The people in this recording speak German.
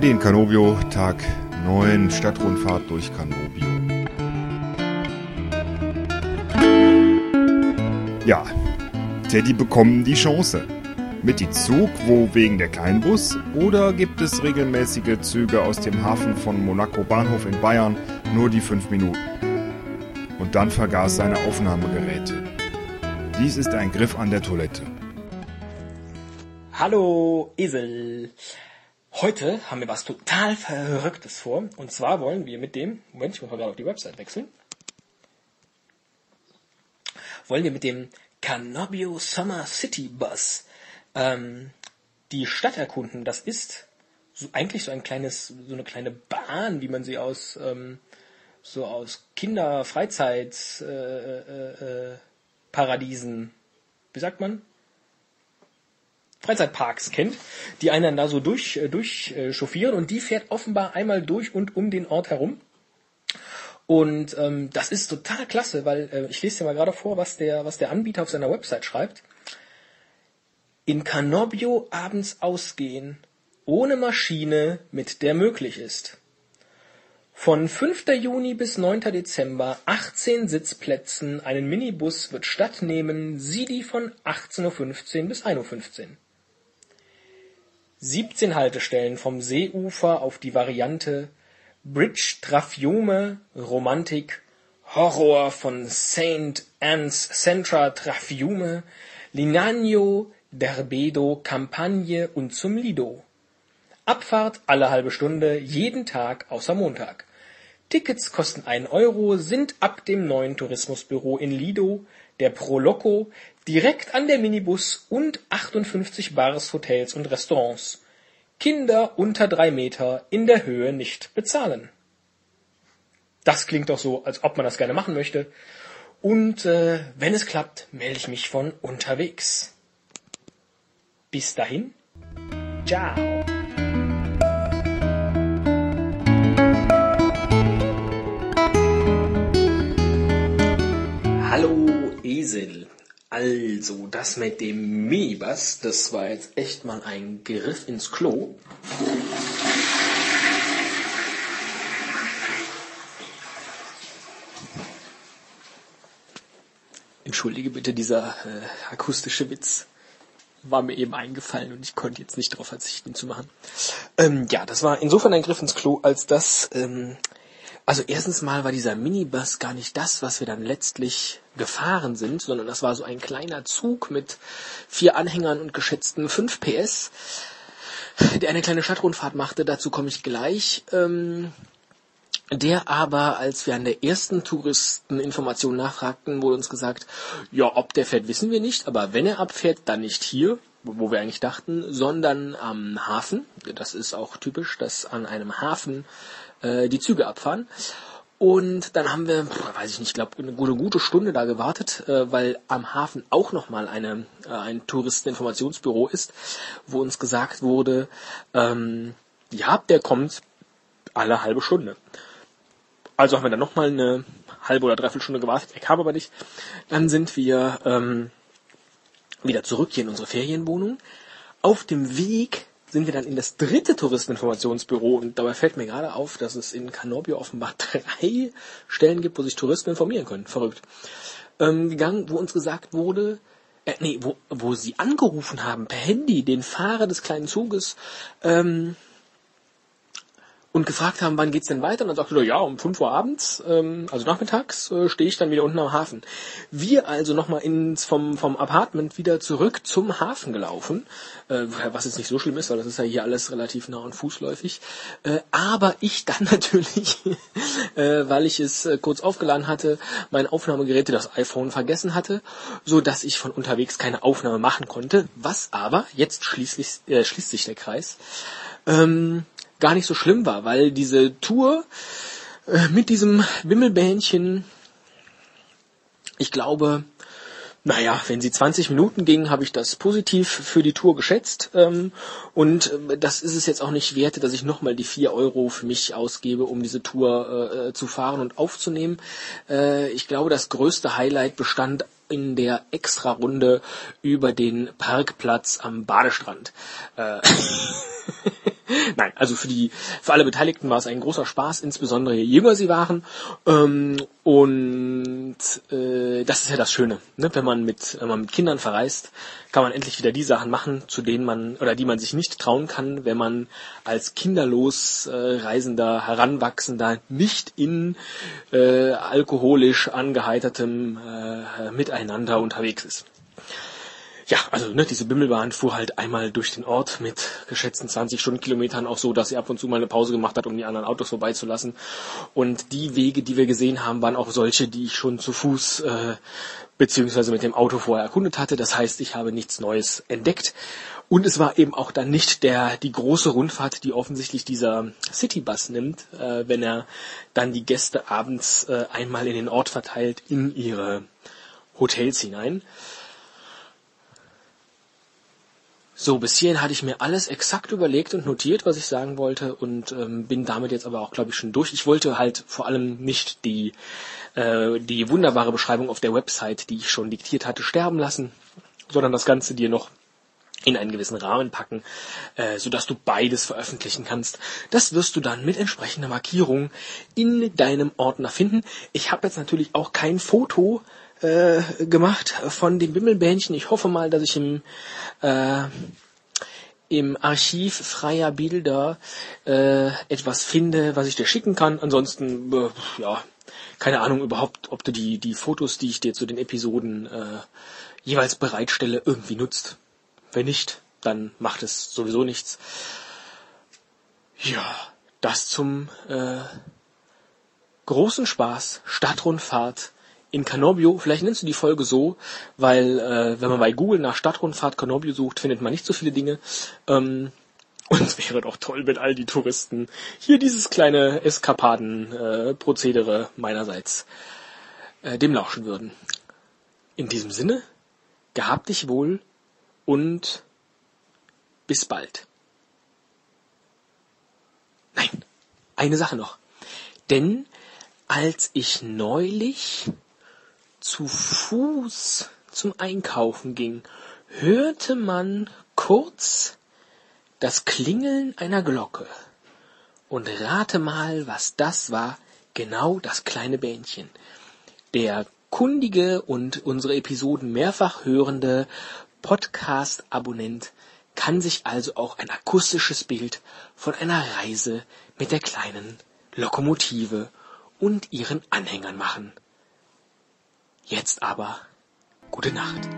Freddy in Canobio, Tag 9, Stadtrundfahrt durch Canobio. Ja, Teddy bekommen die Chance. Mit die Zug, wo wegen der Kleinbus? Oder gibt es regelmäßige Züge aus dem Hafen von Monaco Bahnhof in Bayern nur die 5 Minuten? Und dann vergaß seine Aufnahmegeräte. Dies ist ein Griff an der Toilette. Hallo Esel. Heute haben wir was total Verrücktes vor. Und zwar wollen wir mit dem, Moment, ich muss mal gerade auf die Website wechseln. Wollen wir mit dem Canobio Summer City Bus ähm, die Stadt erkunden. Das ist so, eigentlich so ein kleines, so eine kleine Bahn, wie man sie aus ähm, so aus Kinder-Freizeit äh, äh, äh, Paradiesen, wie sagt man? Freizeitparks kennt, die einen dann da so durch, äh, durch äh, chauffieren und die fährt offenbar einmal durch und um den Ort herum. Und ähm, das ist total klasse, weil äh, ich lese dir mal gerade vor, was der, was der Anbieter auf seiner Website schreibt. In Canobio abends ausgehen, ohne Maschine, mit der möglich ist. Von 5. Juni bis 9. Dezember 18 Sitzplätzen, einen Minibus wird stattnehmen, Sidi von 18.15 Uhr bis 1.15 Uhr. 17 Haltestellen vom Seeufer auf die Variante Bridge Trafiume Romantik Horror von St. Anne's Centra Trafiume Linagno Derbedo Campagne und zum Lido. Abfahrt alle halbe Stunde, jeden Tag außer Montag. Tickets kosten 1 Euro, sind ab dem neuen Tourismusbüro in Lido, der Pro Loco, direkt an der Minibus und 58 Bars, Hotels und Restaurants. Kinder unter drei Meter in der Höhe nicht bezahlen. Das klingt doch so, als ob man das gerne machen möchte. Und äh, wenn es klappt, melde ich mich von unterwegs. Bis dahin. Ciao. Hallo Esel. Also, das mit dem Minibus, das war jetzt echt mal ein Griff ins Klo. Entschuldige bitte, dieser äh, akustische Witz war mir eben eingefallen und ich konnte jetzt nicht darauf verzichten, zu machen. Ähm, ja, das war insofern ein Griff ins Klo, als das ähm, also erstens mal war dieser Minibus gar nicht das, was wir dann letztlich gefahren sind, sondern das war so ein kleiner Zug mit vier Anhängern und geschätzten 5 PS, der eine kleine Stadtrundfahrt machte, dazu komme ich gleich. Ähm, der aber, als wir an der ersten Touristeninformation nachfragten, wurde uns gesagt, ja, ob der fährt, wissen wir nicht, aber wenn er abfährt, dann nicht hier, wo wir eigentlich dachten, sondern am Hafen. Das ist auch typisch, dass an einem Hafen äh, die Züge abfahren. Und dann haben wir, weiß ich nicht, ich glaube, eine gute, gute Stunde da gewartet, äh, weil am Hafen auch nochmal eine, äh, ein Touristeninformationsbüro ist, wo uns gesagt wurde, ähm, ja, der kommt alle halbe Stunde. Also haben wir dann nochmal eine halbe oder dreiviertel Stunde gewartet, er kam aber nicht. Dann sind wir ähm, wieder zurück hier in unsere Ferienwohnung. Auf dem Weg sind wir dann in das dritte Touristeninformationsbüro und dabei fällt mir gerade auf, dass es in Canobio offenbar drei Stellen gibt, wo sich Touristen informieren können. Verrückt. Ähm, gegangen, wo uns gesagt wurde, äh, nee, wo, wo sie angerufen haben per Handy den Fahrer des kleinen Zuges, ähm, und gefragt haben, wann geht's denn weiter? Und dann sagte er, ja, um 5 Uhr abends, ähm, also nachmittags, äh, stehe ich dann wieder unten am Hafen. Wir also nochmal ins vom, vom Apartment wieder zurück zum Hafen gelaufen, äh, was jetzt nicht so schlimm ist, weil das ist ja hier alles relativ nah und fußläufig. Äh, aber ich dann natürlich, äh, weil ich es äh, kurz aufgeladen hatte, mein Aufnahmegerät, das iPhone vergessen hatte, so dass ich von unterwegs keine Aufnahme machen konnte. Was aber, jetzt schließlich, äh, schließt sich der Kreis, ähm, gar nicht so schlimm war, weil diese Tour äh, mit diesem Wimmelbähnchen, ich glaube, naja, wenn sie 20 Minuten ging, habe ich das positiv für die Tour geschätzt. Ähm, und äh, das ist es jetzt auch nicht wert, dass ich nochmal die 4 Euro für mich ausgebe, um diese Tour äh, zu fahren und aufzunehmen. Ich glaube, das größte Highlight bestand in der Extra-Runde über den Parkplatz am Badestrand. Nein, also für die für alle Beteiligten war es ein großer Spaß, insbesondere je jünger sie waren. Ähm, und äh, das ist ja das Schöne, ne? wenn man mit wenn man mit Kindern verreist, kann man endlich wieder die Sachen machen, zu denen man oder die man sich nicht trauen kann, wenn man als kinderlos äh, reisender Heranwachsender nicht in äh, alkoholisch angeheitertem äh, Miteinander unterwegs ist. Ja, also ne, diese Bimmelbahn fuhr halt einmal durch den Ort mit geschätzten 20 Stundenkilometern auch so, dass sie ab und zu mal eine Pause gemacht hat, um die anderen Autos vorbeizulassen. Und die Wege, die wir gesehen haben, waren auch solche, die ich schon zu Fuß äh, beziehungsweise mit dem Auto vorher erkundet hatte. Das heißt, ich habe nichts Neues entdeckt. Und es war eben auch dann nicht der die große Rundfahrt, die offensichtlich dieser Citybus nimmt, äh, wenn er dann die Gäste abends äh, einmal in den Ort verteilt in ihre Hotels hinein. So, bis hierhin hatte ich mir alles exakt überlegt und notiert, was ich sagen wollte und ähm, bin damit jetzt aber auch, glaube ich, schon durch. Ich wollte halt vor allem nicht die, äh, die wunderbare Beschreibung auf der Website, die ich schon diktiert hatte, sterben lassen, sondern das Ganze dir noch in einen gewissen Rahmen packen, äh, sodass du beides veröffentlichen kannst. Das wirst du dann mit entsprechender Markierung in deinem Ordner finden. Ich habe jetzt natürlich auch kein Foto äh, gemacht von dem Bimmelbähnchen. Ich hoffe mal, dass ich im, äh, im Archiv freier Bilder äh, etwas finde, was ich dir schicken kann. Ansonsten, äh, ja, keine Ahnung überhaupt, ob du die, die Fotos, die ich dir zu den Episoden äh, jeweils bereitstelle, irgendwie nutzt. Wenn nicht, dann macht es sowieso nichts. Ja, das zum äh, großen Spaß, Stadtrundfahrt in Canobio, vielleicht nennst du die Folge so, weil äh, wenn man bei Google nach Stadtrundfahrt Canobio sucht, findet man nicht so viele Dinge. Ähm, und es wäre doch toll, wenn all die Touristen hier dieses kleine Eskapaden-Prozedere äh, meinerseits äh, dem lauschen würden. In diesem Sinne, gehabt dich wohl und bis bald. Nein, eine Sache noch. Denn als ich neulich zu Fuß zum Einkaufen ging, hörte man kurz das Klingeln einer Glocke. Und rate mal, was das war. Genau das kleine Bähnchen. Der kundige und unsere Episoden mehrfach hörende Podcast-Abonnent kann sich also auch ein akustisches Bild von einer Reise mit der kleinen Lokomotive und ihren Anhängern machen. Jetzt aber gute Nacht.